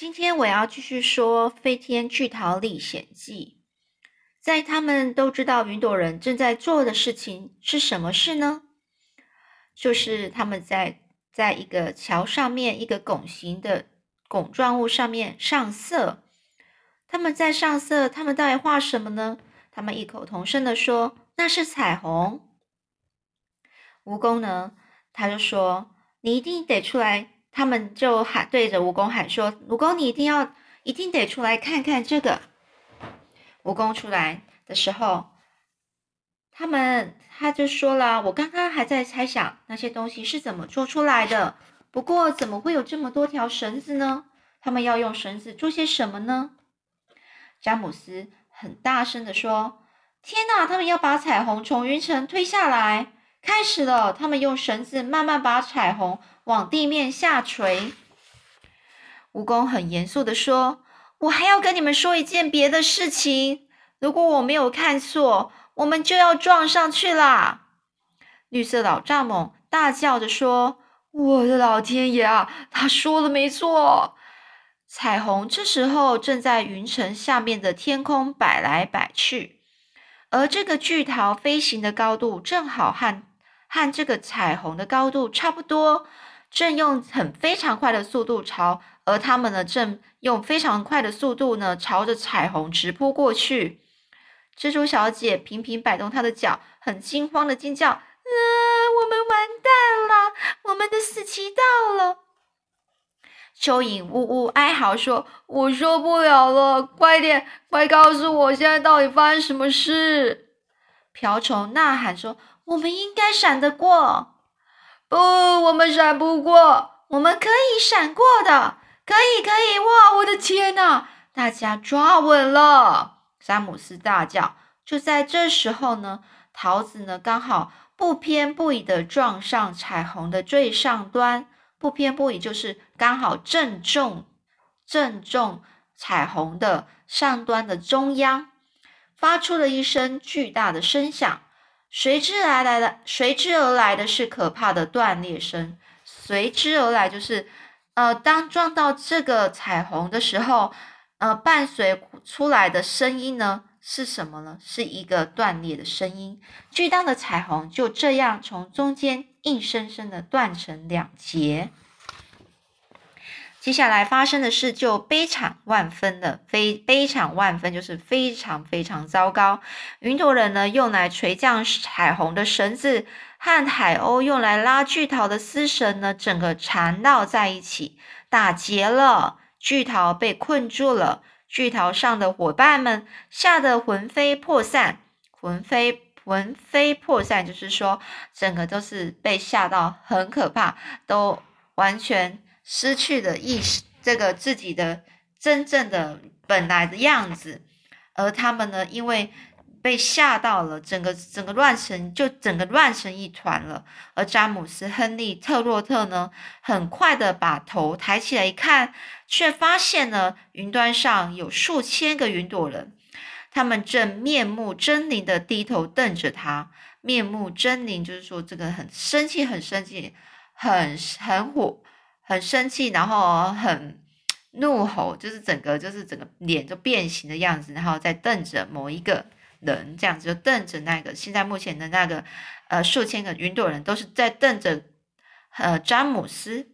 今天我要继续说《飞天巨桃历险记》。在他们都知道云朵人正在做的事情是什么事呢？就是他们在在一个桥上面，一个拱形的拱状物上面上色。他们在上色，他们到底画什么呢？他们异口同声的说：“那是彩虹。”蜈蚣呢，他就说：“你一定得出来。”他们就喊对着蜈蚣喊说：“蜈蚣，你一定要，一定得出来看看这个。”蜈蚣出来的时候，他们他就说了：“我刚刚还在猜想那些东西是怎么做出来的，不过怎么会有这么多条绳子呢？他们要用绳子做些什么呢？”詹姆斯很大声的说：“天哪！他们要把彩虹从云层推下来，开始了。他们用绳子慢慢把彩虹往地面下垂。”蜈蚣很严肃的说：“我还要跟你们说一件别的事情。如果我没有看错，我们就要撞上去啦！”绿色老蚱蜢大叫着说：“我的老天爷啊！他说的没错。”彩虹这时候正在云层下面的天空摆来摆去，而这个巨桃飞行的高度正好和和这个彩虹的高度差不多，正用很非常快的速度朝，而他们呢正用非常快的速度呢朝着彩虹直扑过去。蜘蛛小姐频频摆动她的脚，很惊慌的尖叫：“啊，我们完蛋了，我们的死期到了！”蚯蚓呜呜哀嚎说：“我受不了了，快点，快告诉我现在到底发生什么事！”瓢虫呐喊说：“我们应该闪得过。”“不，我们闪不过。”“我们可以闪过的，可以，可以！”哇，我的天哪！大家抓稳了！詹姆斯大叫。就在这时候呢，桃子呢刚好不偏不倚的撞上彩虹的最上端。不偏不倚，就是刚好正中正中彩虹的上端的中央，发出了一声巨大的声响，随之而来的随之而来的是可怕的断裂声，随之而来就是呃，当撞到这个彩虹的时候，呃，伴随出来的声音呢是什么呢？是一个断裂的声音，巨大的彩虹就这样从中间。硬生生的断成两截。接下来发生的事就悲惨万分了，非悲惨万分就是非常非常糟糕。云朵人呢，用来垂降彩虹的绳子和海鸥用来拉巨桃的丝绳呢，整个缠绕在一起，打结了。巨桃被困住了，巨桃上的伙伴们吓得魂飞魄散，魂飞。魂飞魄散，就是说，整个都是被吓到，很可怕，都完全失去了意识，这个自己的真正的本来的样子。而他们呢，因为被吓到了，整个整个乱成就整个乱成一团了。而詹姆斯·亨利·特洛特呢，很快的把头抬起来一看，却发现呢，云端上有数千个云朵人。他们正面目狰狞的低头瞪着他，面目狰狞，就是说这个很生气，很生气，很很火，很生气，然后很怒吼，就是整个就是整个脸就变形的样子，然后在瞪着某一个人，这样子就瞪着那个现在目前的那个呃数千个云朵人都是在瞪着呃詹姆斯，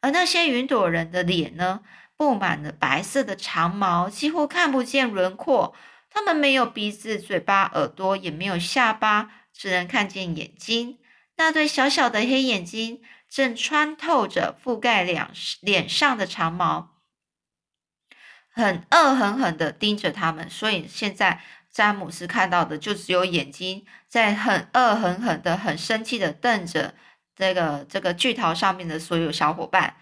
而那些云朵人的脸呢，布满了白色的长毛，几乎看不见轮廓。他们没有鼻子、嘴巴、耳朵，也没有下巴，只能看见眼睛。那对小小的黑眼睛正穿透着覆盖两脸上的长毛，很恶狠狠地盯着他们。所以现在詹姆斯看到的就只有眼睛在很恶狠狠的、很生气的瞪着这个这个巨桃上面的所有小伙伴。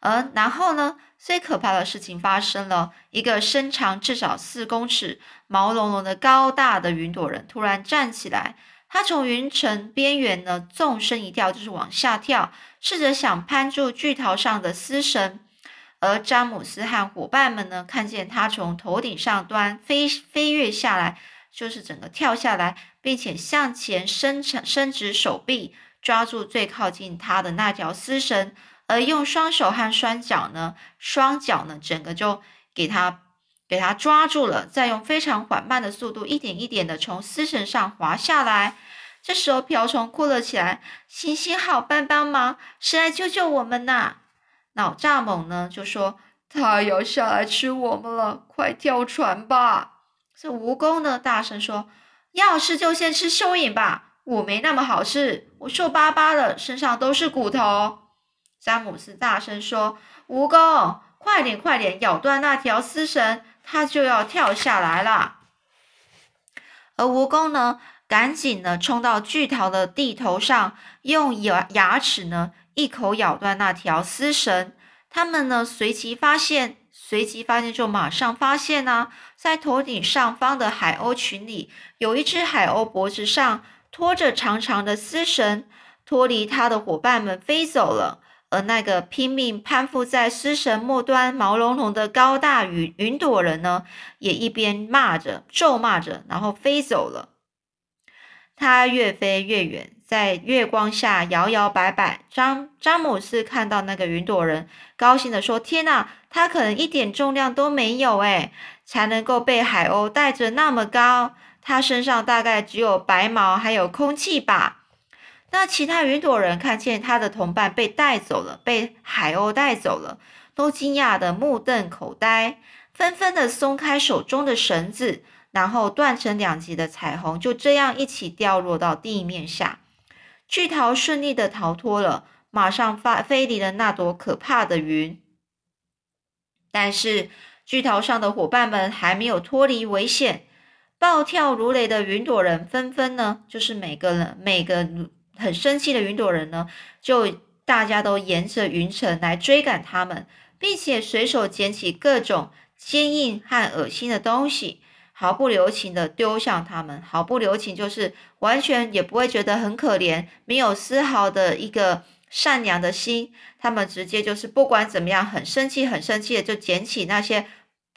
而然后呢？最可怕的事情发生了，一个身长至少四公尺、毛茸茸的高大的云朵人突然站起来，他从云层边缘呢纵身一跳，就是往下跳，试着想攀住巨桃上的丝绳。而詹姆斯和伙伴们呢，看见他从头顶上端飞飞跃下来，就是整个跳下来，并且向前伸长伸直手臂，抓住最靠近他的那条丝绳。而用双手和双脚呢，双脚呢，整个就给他给它抓住了，再用非常缓慢的速度，一点一点的从丝绳上滑下来。这时候，瓢虫哭了起来：“行行好，帮帮忙，谁来救救我们呐？”老蚱蜢呢就说：“他要下来吃我们了，快跳船吧！”这蜈蚣呢大声说：“要吃就先吃蚯蚓吧，我没那么好吃，我瘦巴巴的，身上都是骨头。”詹姆斯大声说：“蜈蚣，快点快点，咬断那条丝绳，它就要跳下来了。”而蜈蚣呢，赶紧呢冲到巨桃的地头上，用牙牙齿呢。一口咬断那条丝绳，他们呢随即发现，随即发现就马上发现呢，在头顶上方的海鸥群里，有一只海鸥脖子上拖着长长的丝绳，脱离它的伙伴们飞走了。而那个拼命攀附在丝绳末端毛茸茸的高大云云朵人呢，也一边骂着、咒骂着，然后飞走了。它越飞越远。在月光下摇摇摆摆，詹詹姆斯看到那个云朵人，高兴地说：“天哪，他可能一点重量都没有诶，才能够被海鸥带着那么高。他身上大概只有白毛，还有空气吧。”那其他云朵人看见他的同伴被带走了，被海鸥带走了，都惊讶的目瞪口呆，纷纷的松开手中的绳子，然后断成两截的彩虹就这样一起掉落到地面下。巨桃顺利的逃脱了，马上发飞离了那朵可怕的云。但是巨桃上的伙伴们还没有脱离危险，暴跳如雷的云朵人纷纷呢，就是每个人每个很生气的云朵人呢，就大家都沿着云层来追赶他们，并且随手捡起各种坚硬和恶心的东西。毫不留情的丢向他们，毫不留情就是完全也不会觉得很可怜，没有丝毫的一个善良的心。他们直接就是不管怎么样，很生气，很生气的就捡起那些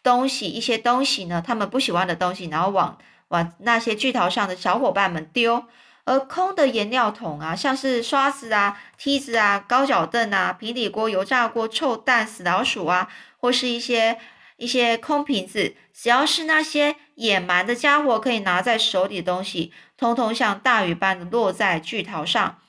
东西，一些东西呢，他们不喜欢的东西，然后往往那些巨桃上的小伙伴们丢。而空的颜料桶啊，像是刷子啊、梯子啊、高脚凳啊、平底锅、油炸锅、臭蛋、死老鼠啊，或是一些。一些空瓶子，只要是那些野蛮的家伙可以拿在手里的东西，通通像大雨般的落在巨桃上。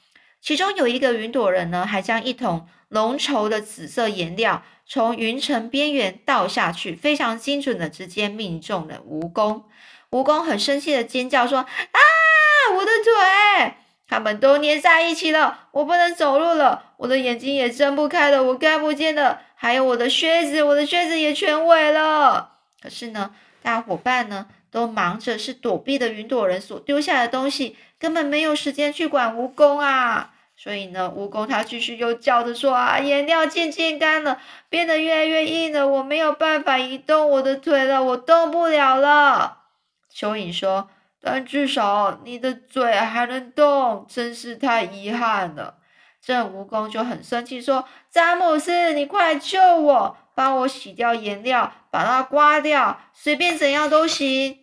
其中有一个云朵人呢，还将一桶浓稠的紫色颜料从云层边缘倒下去，非常精准的直接命中了蜈蚣。蜈蚣很生气的尖叫说：“啊，我的腿！他们都粘在一起了，我不能走路了，我的眼睛也睁不开了，我看不见了。”还有我的靴子，我的靴子也全毁了。可是呢，大伙伴呢都忙着是躲避的云朵人所丢下的东西，根本没有时间去管蜈蚣啊。所以呢，蜈蚣它继续又叫着说啊，颜料渐渐干了，变得越来越硬了，我没有办法移动我的腿了，我动不了了。蚯蚓说，但至少你的嘴还能动，真是太遗憾了。这蜈蚣就很生气，说：“詹姆斯，你快救我，帮我洗掉颜料，把它刮掉，随便怎样都行。”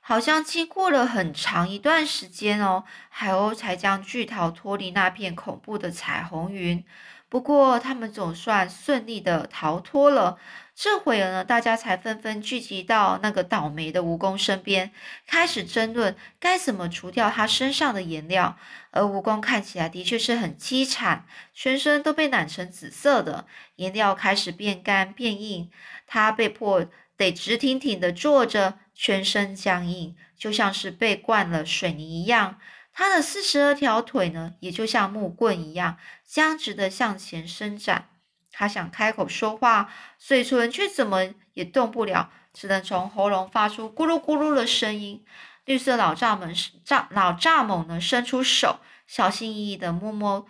好像经过了很长一段时间哦，海鸥才将巨桃脱离那片恐怖的彩虹云。不过，他们总算顺利的逃脱了。这会儿呢，大家才纷纷聚集到那个倒霉的蜈蚣身边，开始争论该怎么除掉它身上的颜料。而蜈蚣看起来的确是很凄惨，全身都被染成紫色的，颜料开始变干变硬，它被迫得直挺挺的坐着，全身僵硬，就像是被灌了水泥一样。它的四十二条腿呢，也就像木棍一样，僵直的向前伸展。他想开口说话，嘴唇却怎么也动不了，只能从喉咙发出咕噜咕噜的声音。绿色老蚱蜢蚱老蚱蜢呢，伸出手，小心翼翼的摸摸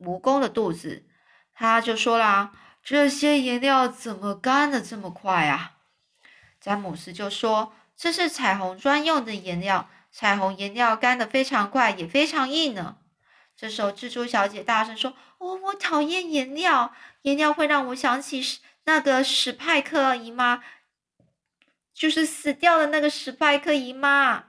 蜈蚣的肚子。他就说啦：“这些颜料怎么干的这么快啊？”詹姆斯就说：“这是彩虹专用的颜料。”彩虹颜料干得非常快，也非常硬呢。这时候，蜘蛛小姐大声说：“哦，我讨厌颜料，颜料会让我想起那个史派克姨妈，就是死掉的那个史派克姨妈。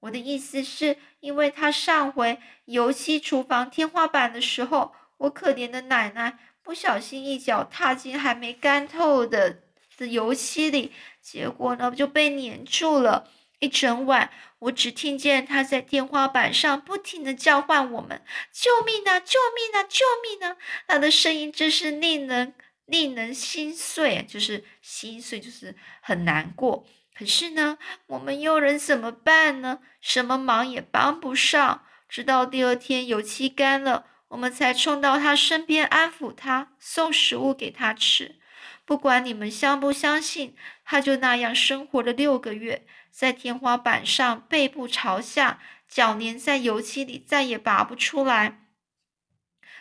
我的意思是，因为她上回油漆厨房天花板的时候，我可怜的奶奶不小心一脚踏进还没干透的的油漆里，结果呢就被粘住了。一整晚，我只听见他在天花板上不停的叫唤我们：“救命啊！救命啊！救命啊！”他的声音真是令人令人心碎，就是心碎，就是很难过。可是呢，我们佣人怎么办呢？什么忙也帮不上。直到第二天油漆干了，我们才冲到他身边安抚他，送食物给他吃。不管你们相不相信，他就那样生活了六个月，在天花板上背部朝下，脚粘在油漆里，再也拔不出来。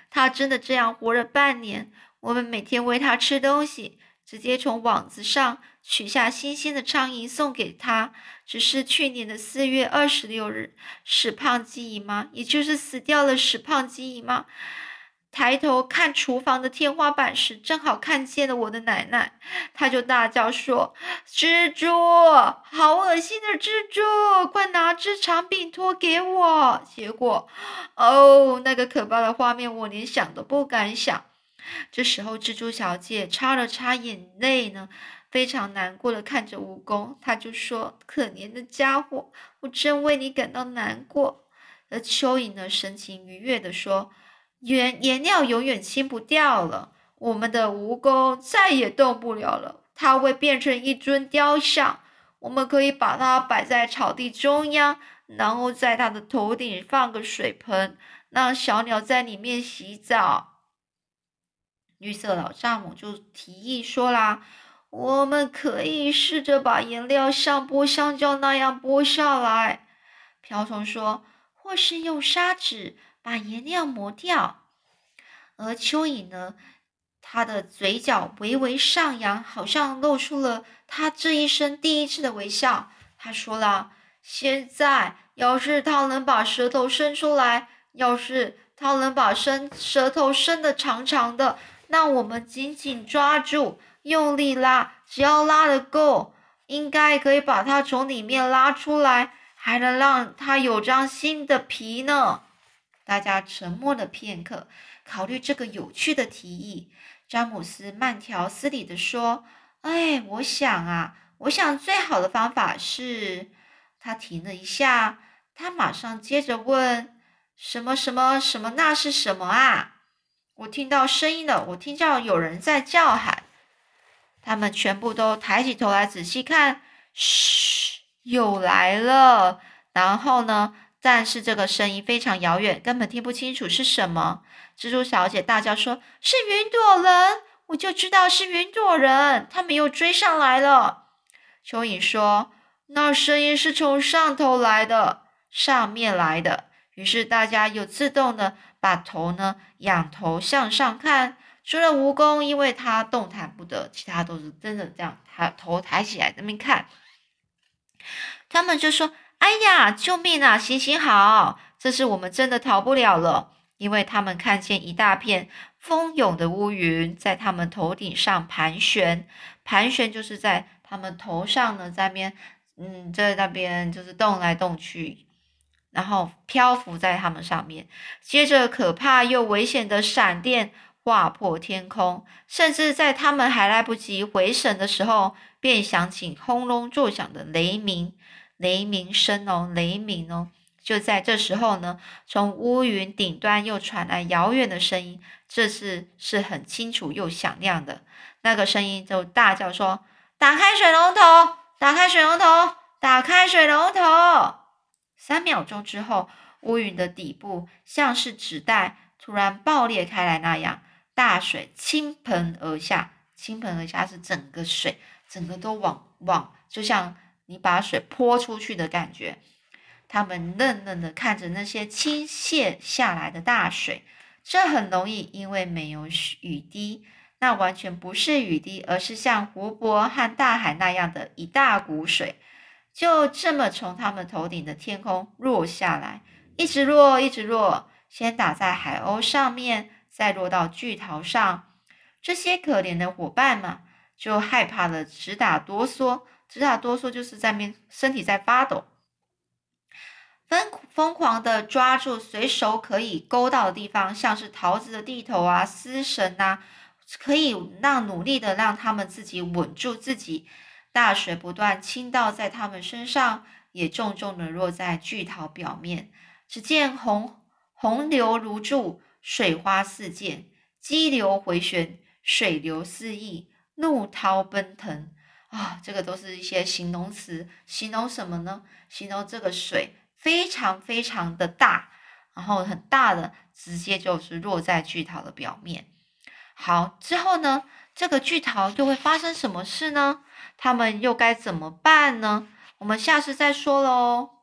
他真的这样活了半年。我们每天喂他吃东西。直接从网子上取下新鲜的苍蝇送给他。只是去年的四月二十六日，史胖鸡姨妈，也就是死掉了史胖鸡姨妈，抬头看厨房的天花板时，正好看见了我的奶奶，她就大叫说：“蜘蛛，好恶心的蜘蛛，快拿只长柄拖给我！”结果，哦，那个可怕的画面，我连想都不敢想。这时候，蜘蛛小姐擦了擦眼泪呢，非常难过的看着蜈蚣，她就说：“可怜的家伙，我真为你感到难过。”而蚯蚓呢，神情愉悦的说：“颜颜料永远清不掉了，我们的蜈蚣再也动不了了，它会变成一尊雕像，我们可以把它摆在草地中央，然后在它的头顶放个水盆，让小鸟在里面洗澡。”绿色老丈母就提议说啦：“我们可以试着把颜料像剥香蕉那样剥下来。”瓢虫说：“或是用砂纸把颜料磨掉。”而蚯蚓呢，它的嘴角微微上扬，好像露出了他这一生第一次的微笑。他说了：“现在，要是他能把舌头伸出来，要是他能把伸舌头伸得长长的。”那我们紧紧抓住，用力拉，只要拉得够，应该可以把它从里面拉出来，还能让它有张新的皮呢。大家沉默了片刻，考虑这个有趣的提议。詹姆斯慢条斯理地说：“哎，我想啊，我想最好的方法是……”他停了一下，他马上接着问：“什么什么什么？那是什么啊？”我听到声音了，我听到有人在叫喊。他们全部都抬起头来仔细看，嘘，又来了。然后呢？但是这个声音非常遥远，根本听不清楚是什么。蜘蛛小姐大叫说：“是云朵人！”我就知道是云朵人，他们又追上来了。蚯蚓说：“那声音是从上头来的，上面来的。”于是大家又自动的。把头呢仰头向上看，除了蜈蚣，因为它动弹不得，其他都是真的这样，抬头抬起来这边看。他们就说：“哎呀，救命啊！行行好，这次我们真的逃不了了。”因为他们看见一大片蜂涌的乌云在他们头顶上盘旋，盘旋就是在他们头上呢，在边，嗯，在那边就是动来动去。然后漂浮在他们上面，接着可怕又危险的闪电划破天空，甚至在他们还来不及回神的时候，便响起轰隆作响的雷鸣，雷鸣声哦，雷鸣哦！就在这时候呢，从乌云顶端又传来遥远的声音，这次是很清楚又响亮的。那个声音就大叫说：“打开水龙头，打开水龙头，打开水龙头！”三秒钟之后，乌云的底部像是纸袋突然爆裂开来那样，大水倾盆而下。倾盆而下是整个水，整个都往往，就像你把水泼出去的感觉。他们愣愣的看着那些倾泻下来的大水，这很容易，因为没有雨滴，那完全不是雨滴，而是像湖泊和大海那样的一大股水。就这么从他们头顶的天空落下来，一直落，一直落，先打在海鸥上面，再落到巨桃上。这些可怜的伙伴嘛，就害怕的直打哆嗦，直打哆嗦，就是在面身体在发抖。疯疯狂的抓住随手可以勾到的地方，像是桃子的地头啊、丝绳啊，可以让努力的让他们自己稳住自己。大水不断倾倒在他们身上，也重重的落在巨桃表面。只见洪洪流如注，水花四溅，激流回旋，水流四溢，怒涛奔腾。啊，这个都是一些形容词，形容什么呢？形容这个水非常非常的大，然后很大的，直接就是落在巨桃的表面。好，之后呢，这个巨桃又会发生什么事呢？他们又该怎么办呢？我们下次再说喽。